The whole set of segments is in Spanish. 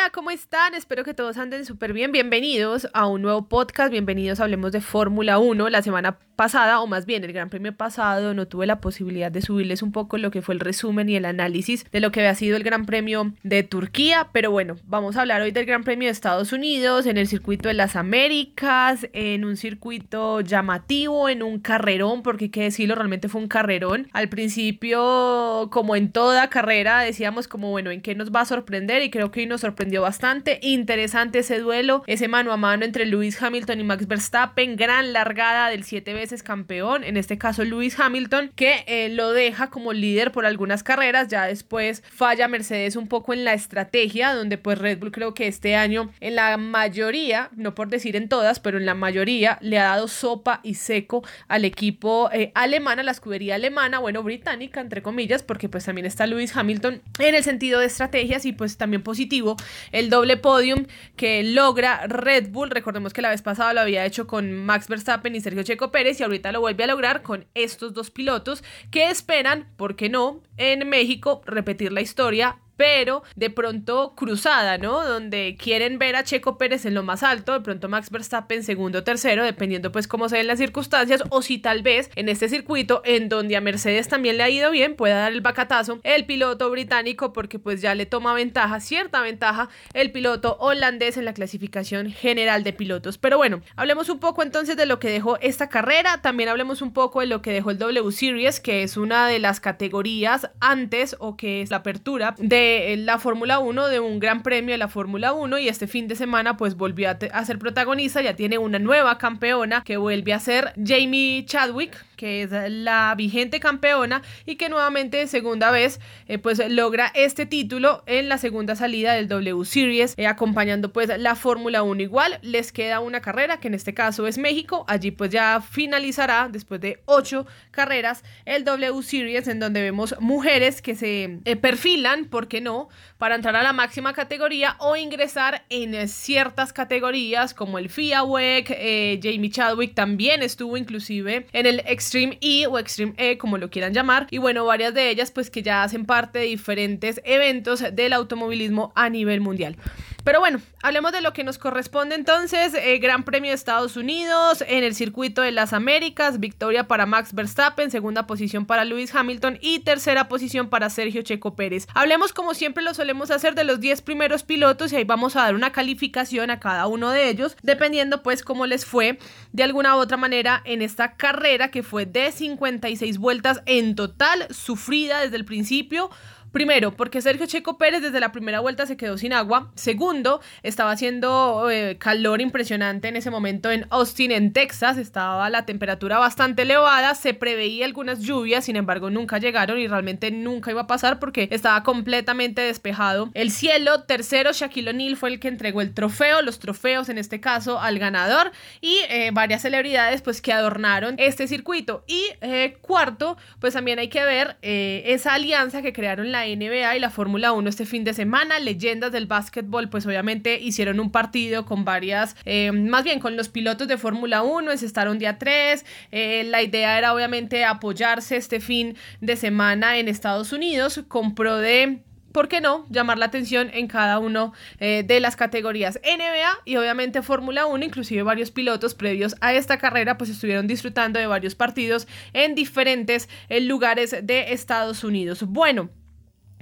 Hola, ¿cómo están? Espero que todos anden súper bien. Bienvenidos a un nuevo podcast. Bienvenidos Hablemos de Fórmula 1. La semana pasada, o más bien el Gran Premio pasado, no tuve la posibilidad de subirles un poco lo que fue el resumen y el análisis de lo que había sido el Gran Premio de Turquía. Pero bueno, vamos a hablar hoy del Gran Premio de Estados Unidos, en el circuito de las Américas, en un circuito llamativo, en un carrerón, porque hay que decirlo, realmente fue un carrerón. Al principio, como en toda carrera, decíamos como, bueno, ¿en qué nos va a sorprender? Y creo que hoy nos sorprendió bastante. Interesante ese duelo, ese mano a mano entre Lewis Hamilton y Max Verstappen. Gran largada del siete veces campeón, en este caso Lewis Hamilton, que eh, lo deja como líder por algunas carreras. Ya después falla Mercedes un poco en la estrategia, donde pues Red Bull creo que este año en la mayoría, no por decir en todas, pero en la mayoría le ha dado sopa y seco al equipo eh, alemán, a la escudería alemana, bueno, británica, entre comillas, porque pues también está Lewis Hamilton en el sentido de estrategias y pues también positivo el doble podium que logra Red Bull. Recordemos que la vez pasada lo había hecho con Max Verstappen y Sergio Checo Pérez y ahorita lo vuelve a lograr con estos dos pilotos que esperan, ¿por qué no?, en México repetir la historia pero de pronto cruzada, ¿no? Donde quieren ver a Checo Pérez en lo más alto, de pronto Max Verstappen segundo o tercero, dependiendo pues cómo se den las circunstancias, o si tal vez en este circuito, en donde a Mercedes también le ha ido bien, pueda dar el bacatazo el piloto británico, porque pues ya le toma ventaja, cierta ventaja, el piloto holandés en la clasificación general de pilotos. Pero bueno, hablemos un poco entonces de lo que dejó esta carrera, también hablemos un poco de lo que dejó el W Series, que es una de las categorías antes o que es la apertura de la Fórmula 1, de un gran premio de la Fórmula 1 y este fin de semana pues volvió a, ser protagonista, ya tiene una nueva campeona que vuelve a ser Jamie Chadwick, que es la vigente campeona y que nuevamente segunda vez eh, pues logra este título en la segunda salida del W Series eh, acompañando pues la Fórmula 1 igual. Les queda una carrera que en este caso es México. Allí pues ya finalizará después de ocho carreras el W Series en donde vemos mujeres que se eh, perfilan porque no para entrar a la máxima categoría o ingresar en ciertas categorías como el FIA WEC Jamie Chadwick también estuvo inclusive en el Extreme E o Extreme E, como lo quieran llamar. Y bueno, varias de ellas pues que ya hacen parte de diferentes eventos del automovilismo a nivel mundial. Pero bueno, hablemos de lo que nos corresponde entonces. Eh, Gran Premio de Estados Unidos en el circuito de las Américas. Victoria para Max Verstappen, segunda posición para Lewis Hamilton y tercera posición para Sergio Checo Pérez. Hablemos como siempre lo solemos hacer de los 10 primeros pilotos y ahí vamos a dar una calificación a cada uno de ellos, dependiendo pues cómo les fue de alguna u otra manera en esta carrera que fue de 56 vueltas en total, sufrida desde el principio Primero, porque Sergio Checo Pérez desde la primera vuelta se quedó sin agua. Segundo, estaba haciendo eh, calor impresionante en ese momento en Austin, en Texas. Estaba la temperatura bastante elevada. Se preveía algunas lluvias, sin embargo, nunca llegaron y realmente nunca iba a pasar porque estaba completamente despejado el cielo. Tercero, Shaquille O'Neal fue el que entregó el trofeo, los trofeos en este caso al ganador y eh, varias celebridades pues que adornaron este circuito. Y eh, cuarto, pues también hay que ver esa alianza que crearon la NBA y la Fórmula 1 este fin de semana. Leyendas del básquetbol, pues obviamente hicieron un partido con varias, eh, más bien con los pilotos de Fórmula 1, es estar día 3. Eh, la idea era obviamente apoyarse este fin de semana en Estados Unidos con pro de ¿por qué no?, llamar la atención en cada uno eh, de las categorías NBA y obviamente Fórmula 1, inclusive varios pilotos previos a esta carrera, pues estuvieron disfrutando de varios partidos en diferentes lugares de Estados Unidos. Bueno.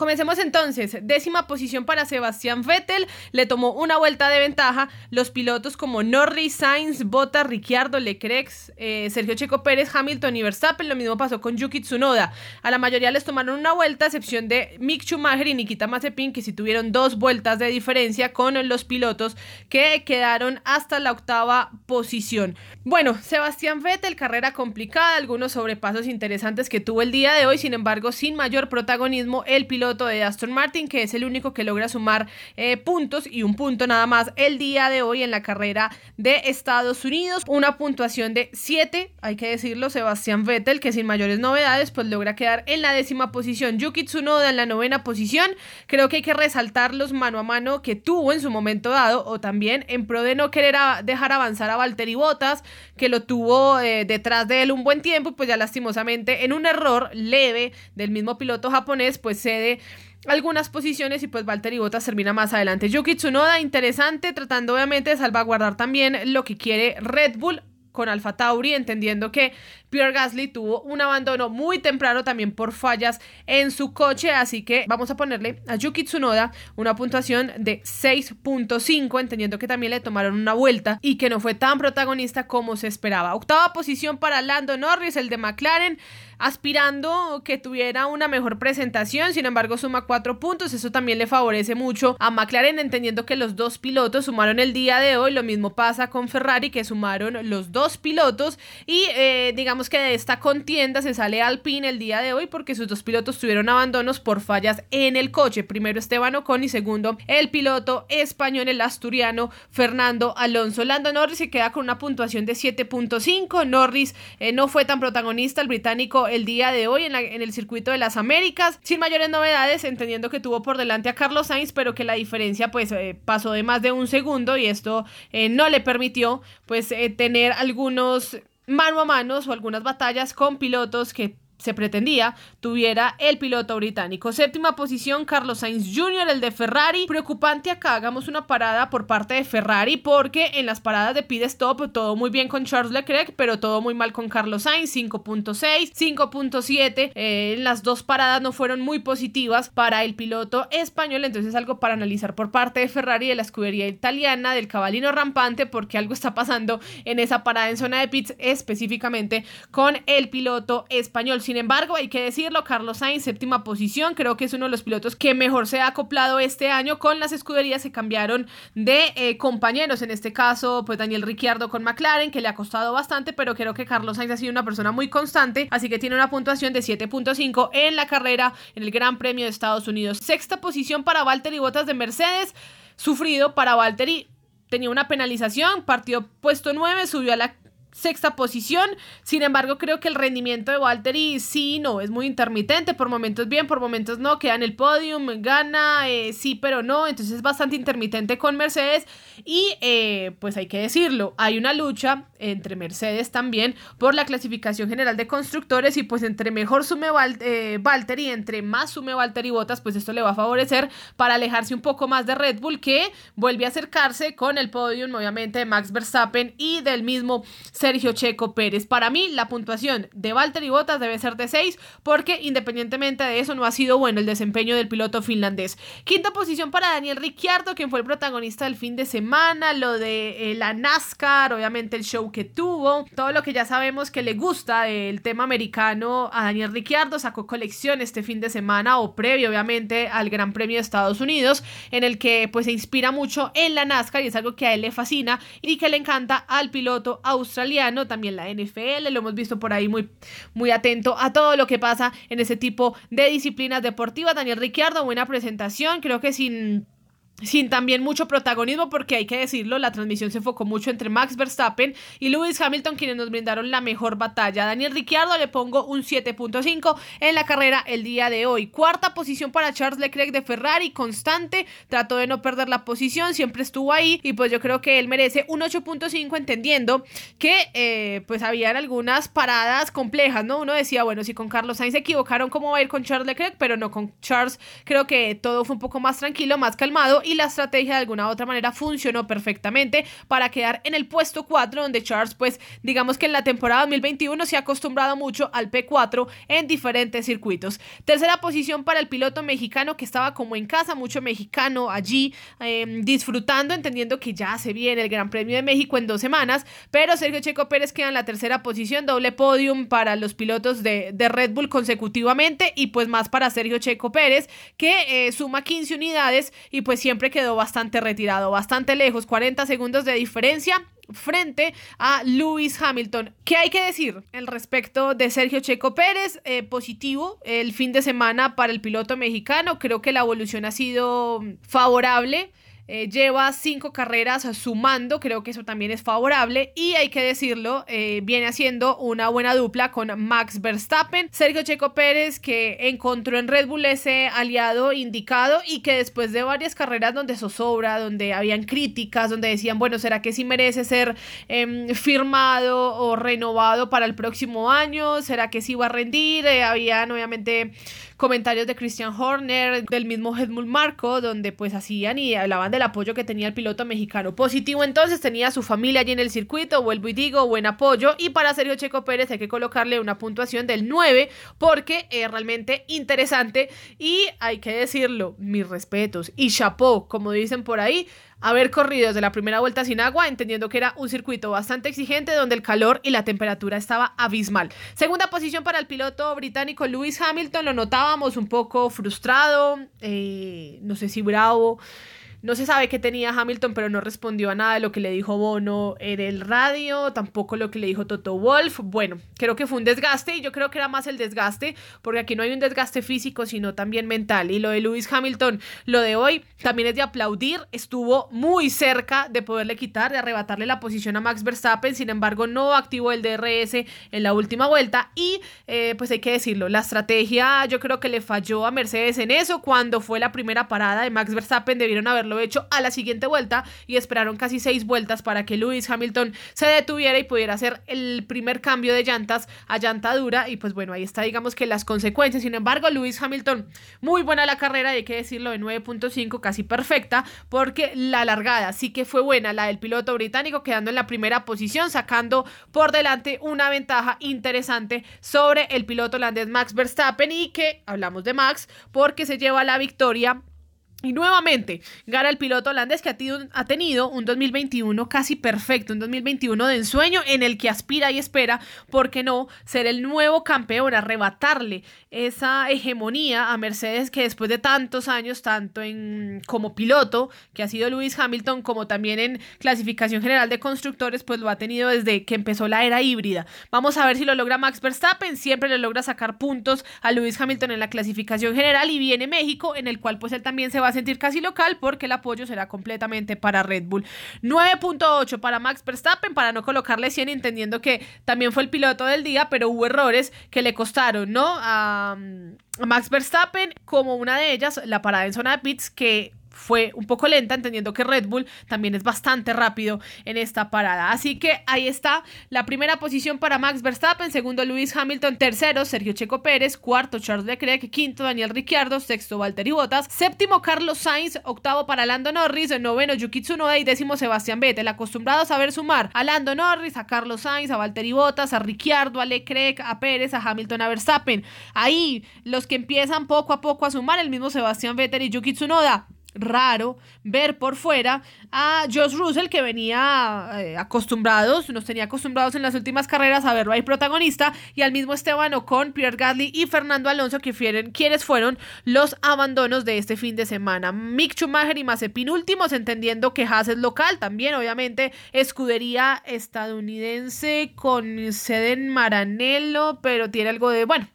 Comencemos entonces. Décima posición para Sebastián Vettel. Le tomó una vuelta de ventaja. Los pilotos como Norris, Sainz, Bottas, Ricciardo, Leclerc, eh, Sergio Checo Pérez, Hamilton y Verstappen. Lo mismo pasó con Yuki Tsunoda. A la mayoría les tomaron una vuelta, a excepción de Mick Schumacher y Nikita Mazepin, que sí tuvieron dos vueltas de diferencia con los pilotos que quedaron hasta la octava posición. Bueno, Sebastián Vettel, carrera complicada, algunos sobrepasos interesantes que tuvo el día de hoy. Sin embargo, sin mayor protagonismo, el piloto de Aston Martin, que es el único que logra sumar eh, puntos y un punto nada más el día de hoy en la carrera de Estados Unidos. Una puntuación de 7, hay que decirlo, Sebastián Vettel, que sin mayores novedades, pues logra quedar en la décima posición. Yuki Tsunoda en la novena posición. Creo que hay que resaltar los mano a mano que tuvo en su momento dado, o también en pro de no querer dejar avanzar a Valtteri Bottas, que lo tuvo eh, detrás de él un buen tiempo, pues ya lastimosamente en un error leve del mismo piloto japonés, pues cede algunas posiciones y pues Valtteri Bottas termina más adelante. Yuki Tsunoda, interesante, tratando obviamente de salvaguardar también lo que quiere Red Bull con Alfa Tauri, entendiendo que Pierre Gasly tuvo un abandono muy temprano también por fallas en su coche, así que vamos a ponerle a Yuki Tsunoda una puntuación de 6.5, entendiendo que también le tomaron una vuelta y que no fue tan protagonista como se esperaba. Octava posición para Lando Norris, el de McLaren aspirando que tuviera una mejor presentación, sin embargo suma cuatro puntos, eso también le favorece mucho a McLaren, entendiendo que los dos pilotos sumaron el día de hoy, lo mismo pasa con Ferrari, que sumaron los dos pilotos. Y eh, digamos que de esta contienda se sale Alpine el día de hoy porque sus dos pilotos tuvieron abandonos por fallas en el coche, primero Esteban Ocon y segundo el piloto español, el asturiano Fernando Alonso. Lando Norris se queda con una puntuación de 7.5, Norris eh, no fue tan protagonista, el británico el día de hoy en, el circuito de las Américas, sin mayores novedades, entendiendo que tuvo por delante a Carlos Sainz, pero que la diferencia pues eh, pasó de más de un segundo y esto eh, no le permitió pues eh, tener algunos mano a mano o algunas batallas con pilotos que se pretendía tuviera el piloto británico. Séptima posición, Carlos Sainz Jr., el de Ferrari. Preocupante acá, hagamos una parada por parte de Ferrari porque en las paradas de pit stop todo muy bien con Charles Leclerc, pero todo muy mal con Carlos Sainz, 5.6, 5.7. Eh, las dos paradas no fueron muy positivas para el piloto español, entonces algo para analizar por parte de Ferrari, de la escudería italiana, del cabalino rampante, porque algo está pasando en esa parada en zona de pits específicamente con el piloto español. Sin embargo, hay que decirlo, Carlos Sainz, séptima posición, creo que es uno de los pilotos que mejor se ha acoplado este año con las escuderías, se cambiaron de eh, compañeros, en este caso, pues Daniel Ricciardo con McLaren, que le ha costado bastante, pero creo que Carlos Sainz ha sido una persona muy constante, así que tiene una puntuación de 7.5 en la carrera en el Gran Premio de Estados Unidos. Sexta posición para Valtteri Bottas de Mercedes, sufrido para Valtteri. Tenía una penalización, partió puesto 9, subió a la sexta posición. Sin embargo, creo que el rendimiento de Valtteri sí, no, es muy intermitente. Por momentos bien, por momentos no. Queda en el podium, gana, eh, sí, pero no. Entonces es bastante intermitente con Mercedes. Y eh, pues hay que decirlo, hay una lucha entre Mercedes también por la clasificación general de constructores. Y pues entre mejor sume eh, Valtteri, entre más sume Valtteri Botas, pues esto le va a favorecer para alejarse un poco más de Red Bull, que vuelve a acercarse con el podium, obviamente, de Max Verstappen y del mismo Sergio Checo Pérez. Para mí, la puntuación de Valtteri Bottas debe ser de 6 porque independientemente de eso no ha sido bueno el desempeño del piloto finlandés. Quinta posición para Daniel Ricciardo, quien fue el protagonista del fin de semana, lo de eh, la NASCAR, obviamente el show que tuvo, todo lo que ya sabemos que le gusta del tema americano a Daniel Ricciardo, sacó colección este fin de semana o previo obviamente al Gran Premio de Estados Unidos, en el que pues se inspira mucho en la NASCAR y es algo que a él le fascina y que le encanta al piloto también la NFL, lo hemos visto por ahí muy, muy atento a todo lo que pasa en ese tipo de disciplinas deportivas. Daniel Ricciardo, buena presentación, creo que sin sin también mucho protagonismo porque hay que decirlo, la transmisión se enfocó mucho entre Max Verstappen y Lewis Hamilton quienes nos brindaron la mejor batalla. Daniel Ricciardo le pongo un 7.5 en la carrera el día de hoy. Cuarta posición para Charles Leclerc de Ferrari, constante, trató de no perder la posición, siempre estuvo ahí y pues yo creo que él merece un 8.5 entendiendo que eh, pues habían algunas paradas complejas, ¿no? Uno decía, bueno, si con Carlos Sainz se equivocaron, ¿cómo va a ir con Charles Leclerc? Pero no, con Charles creo que todo fue un poco más tranquilo, más calmado y la estrategia de alguna u otra manera funcionó perfectamente para quedar en el puesto 4 donde Charles pues digamos que en la temporada 2021 se ha acostumbrado mucho al P4 en diferentes circuitos. Tercera posición para el piloto mexicano que estaba como en casa, mucho mexicano allí em, disfrutando, entendiendo que ya se viene el Gran Premio de México en dos semanas, pero Sergio Checo Pérez queda en la tercera posición, doble podium para los pilotos de, Red Bull consecutivamente y pues más para Sergio Checo Pérez que eh, suma 15 unidades y pues siempre quedó bastante retirado, bastante lejos, 40 segundos de diferencia frente a Lewis Hamilton. ¿Qué hay que decir? El respecto de Sergio Checo Pérez, eh, positivo el fin de semana para el piloto mexicano, creo que la evolución ha sido favorable. Eh, lleva cinco carreras sumando, creo que eso también es favorable y hay que decirlo, eh, viene haciendo una buena dupla con Max Verstappen, Sergio Checo Pérez que encontró en Red Bull ese aliado indicado y que después de varias carreras donde zozobra, donde habían críticas, donde decían, bueno, ¿será que sí merece ser em, firmado o renovado para el próximo año? ¿Será que sí va a rendir? Eh, habían obviamente comentarios de Christian Horner, del mismo Helmut Marco, donde pues hacían y hablaban del apoyo que tenía el piloto mexicano. Positivo entonces tenía su familia allí en el circuito, vuelvo y digo, buen apoyo. Y para Sergio Checo Pérez hay que colocarle una puntuación del 9 porque es realmente interesante y hay que decirlo, mis respetos y chapó, como dicen por ahí, haber corrido desde la primera vuelta sin agua, entendiendo que era un circuito bastante exigente donde el calor y la temperatura estaba abismal. Segunda posición para el piloto británico Lewis Hamilton, lo notábamos un poco frustrado, eh, no sé si bravo. No se sabe qué tenía Hamilton, pero no respondió a nada de lo que le dijo Bono en el radio, tampoco lo que le dijo Toto Wolf. Bueno, creo que fue un desgaste y yo creo que era más el desgaste, porque aquí no hay un desgaste físico, sino también mental. Y lo de Lewis Hamilton, lo de hoy, también es de aplaudir. Estuvo muy cerca de poderle quitar, de arrebatarle la posición a Max Verstappen, sin embargo, no activó el DRS en la última vuelta. Y eh, pues hay que decirlo, la estrategia yo creo que le falló a Mercedes en eso. Cuando fue la primera parada de Max Verstappen, debieron haberlo hecho a la siguiente vuelta y esperaron casi seis vueltas para que Lewis Hamilton se detuviera y pudiera hacer el primer cambio de llantas a llanta dura y pues bueno, ahí está digamos que las consecuencias. Sin embargo, Lewis Hamilton, muy buena la carrera, hay que decirlo, de 9.5, casi perfecta, porque la largada sí que fue buena, la del piloto británico quedando en la primera posición, sacando por delante una ventaja interesante sobre el piloto holandés Max Verstappen y que hablamos de Max porque se lleva la victoria y nuevamente gana el piloto holandés que ha, tenido un 2021 casi perfecto, un 2021 de ensueño en el que aspira y espera, ¿por qué no?, ser el nuevo campeón, arrebatarle esa hegemonía a Mercedes que después de tantos años, tanto en como piloto, que ha sido Lewis Hamilton, como también en clasificación general de constructores, pues lo ha tenido desde que empezó la era híbrida. Vamos a ver si lo logra Max Verstappen, siempre le logra sacar puntos a Lewis Hamilton en la clasificación general y viene México, en el cual pues él también se va a sentir casi local porque el apoyo será completamente para Red Bull. 9.8 para Max Verstappen para no colocarle 100 entendiendo que también fue el piloto del día, pero hubo errores que le costaron, ¿no? A, a Max Verstappen, como una de ellas, la parada en zona de pits que fue un poco lenta, entendiendo que Red Bull también es bastante rápido en esta parada. Así que ahí está la primera posición para Max Verstappen, segundo Lewis Hamilton, tercero Sergio Checo Pérez, cuarto Charles Leclerc, quinto Daniel Ricciardo, sexto Valtteri Bottas, séptimo Carlos Sainz, octavo para Lando Norris, noveno Yuki Tsunoda y décimo Sebastián Vettel, acostumbrados a ver sumar a Lando Norris, a Carlos Sainz, a Valtteri Bottas, a Ricciardo, a Leclerc, a Pérez, a Hamilton, a Verstappen. Ahí los que empiezan poco a poco a sumar, el mismo Sebastián Vettel y Yuki Tsunoda raro ver por fuera a Josh Russell que venía eh, acostumbrados, nos tenía acostumbrados en las últimas carreras a verlo ahí protagonista y al mismo Esteban Ocon, Pierre Gasly y Fernando Alonso que fueron, quienes fueron los abandonos de este fin de semana. Mick Schumacher y Mazepin últimos entendiendo que Haas es local también obviamente escudería estadounidense con sede en Maranello pero tiene algo de bueno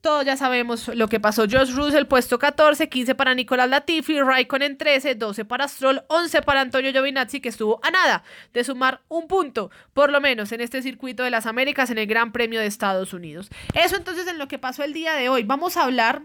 todos ya sabemos lo que pasó. Josh Russell, puesto 14, 15 para Nicolás Latifi, Raikkonen 13, 12 para Stroll, 11 para Antonio Giovinazzi, que estuvo a nada de sumar un punto, por lo menos en este circuito de las Américas en el Gran Premio de Estados Unidos. Eso entonces en lo que pasó el día de hoy. Vamos a hablar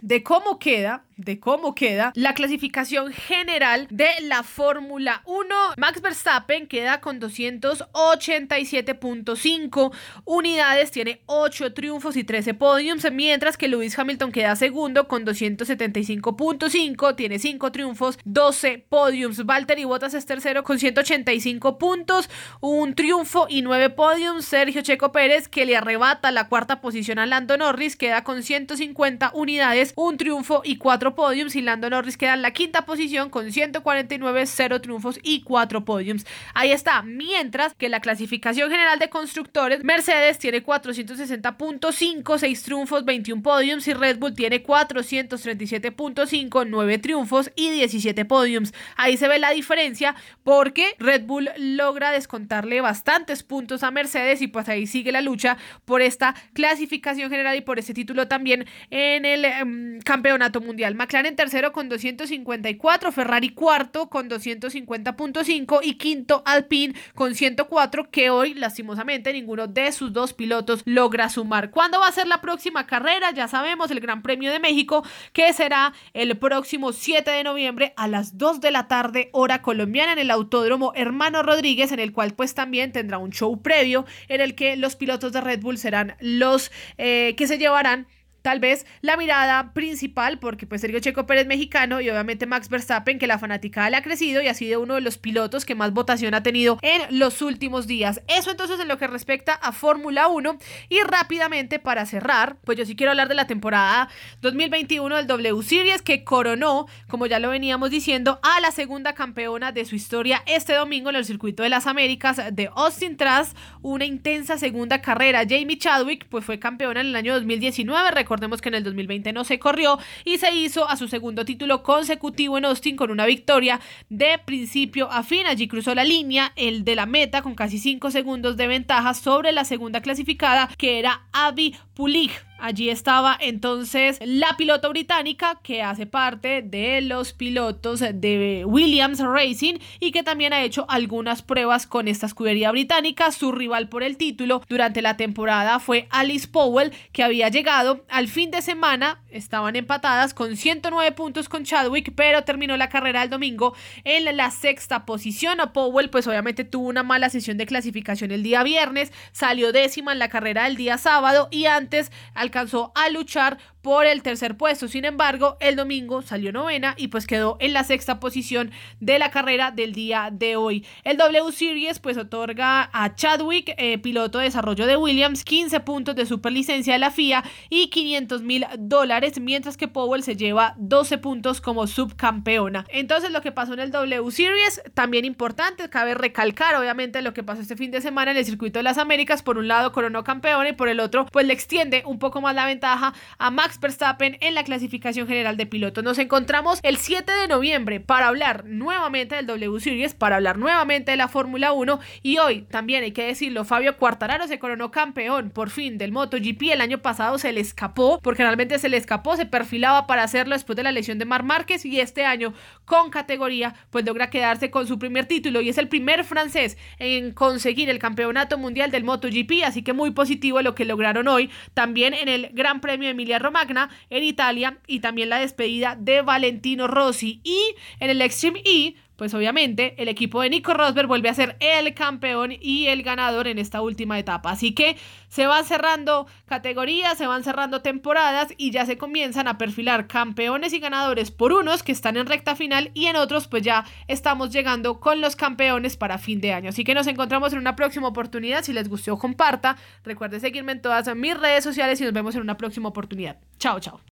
de cómo queda de cómo queda la clasificación general de la Fórmula 1. Max Verstappen queda con 287.5 unidades, tiene 8 triunfos y 13 podiums, mientras que Lewis Hamilton queda segundo con 275.5, tiene 5 triunfos, 12 podiums. Valtteri Bottas es tercero con 185 puntos, un triunfo y 9 podiums. Sergio Checo Pérez, que le arrebata la cuarta posición a Lando Norris, queda con 150 unidades, un triunfo y 4 podiums y Lando Norris queda en la quinta posición con 149, 0 triunfos y 4 podiums. Ahí está, mientras que la clasificación general de constructores, Mercedes tiene 460.5, 6 triunfos, 21 podiums y Red Bull tiene 437.5, 9 triunfos y 17 podiums. Ahí se ve la diferencia porque Red Bull logra descontarle bastantes puntos a Mercedes y pues ahí sigue la lucha por esta clasificación general y por ese título también en el em, campeonato mundial general. McLaren tercero con 254, Ferrari cuarto con 250.5 y quinto Alpine con 104 que hoy lastimosamente ninguno de sus dos pilotos logra sumar. ¿Cuándo va a ser la próxima carrera? Ya sabemos el Gran Premio de México que será el próximo 7 de noviembre a las 2 de la tarde hora colombiana en el Autódromo Hermano Rodríguez en el cual pues también tendrá un show previo en el que los pilotos de Red Bull serán los eh, que se llevarán tal vez la mirada principal, porque pues Sergio Checo Pérez mexicano y obviamente Max Verstappen, que la fanaticada le ha crecido y ha sido uno de los pilotos que más votación ha tenido en los últimos días. Eso entonces en lo que respecta a Fórmula 1 y rápidamente para cerrar, pues yo sí quiero hablar de la temporada 2021 del W Series que coronó, como ya lo veníamos diciendo, a la segunda campeona de su historia este domingo en el circuito de las Américas de Austin tras una intensa segunda carrera. Jamie Chadwick pues fue campeona en el año 2019, Recordemos que en el 2020 no se corrió y se hizo a su segundo título consecutivo en Austin con una victoria de principio a fin. Allí cruzó la línea, el de la meta, con casi 5 segundos de ventaja sobre la segunda clasificada, que era Abby Pulig. Allí estaba entonces la piloto británica que hace parte de los pilotos de Williams Racing y que también ha hecho algunas pruebas con esta escudería británica. Su rival por el título durante la temporada fue Alice Powell que había llegado al fin de semana. Estaban empatadas con 109 puntos con Chadwick pero terminó la carrera el domingo en la sexta posición. Powell pues obviamente tuvo una mala sesión de clasificación el día viernes, salió décima en la carrera del día sábado y antes al alcanzó a luchar por el tercer puesto. Sin embargo, el domingo salió novena y pues quedó en la sexta posición de la carrera del día de hoy. El W Series pues otorga a Chadwick, eh, piloto de desarrollo de Williams, 15 puntos de superlicencia de la FIA y 500 mil dólares, mientras que Powell se lleva 12 puntos como subcampeona. Entonces lo que pasó en el W Series, también importante, cabe recalcar obviamente lo que pasó este fin de semana en el circuito de las Américas, por un lado coronó campeón y por el otro pues le extiende un poco más la ventaja a Max Verstappen en la clasificación general de pilotos. Nos encontramos el 7 de noviembre para hablar nuevamente del W Series, para hablar nuevamente de la Fórmula 1 y hoy también hay que decirlo, Fabio Quartararo se coronó campeón por fin del MotoGP. El año pasado se le escapó, porque realmente se le escapó, se perfilaba para hacerlo después de la lesión de Mar Márquez y este año con categoría pues logra quedarse con su primer título y es el primer francés en conseguir el campeonato mundial del MotoGP, así que muy positivo lo que lograron hoy. También en el Gran Premio Emilia Romagna en Italia y también la despedida de Valentino Rossi. Y en el Extreme E pues obviamente el equipo de Nico Rosberg vuelve a ser el campeón y el ganador en esta última etapa. Así que se van cerrando categorías, se van cerrando temporadas y ya se comienzan a perfilar campeones y ganadores por unos que están en recta final y en otros pues ya estamos llegando con los campeones para fin de año. Así que nos encontramos en una próxima oportunidad. Si les gustó, comparta. Recuerde seguirme en todas mis redes sociales y nos vemos en una próxima oportunidad. Chao, chao.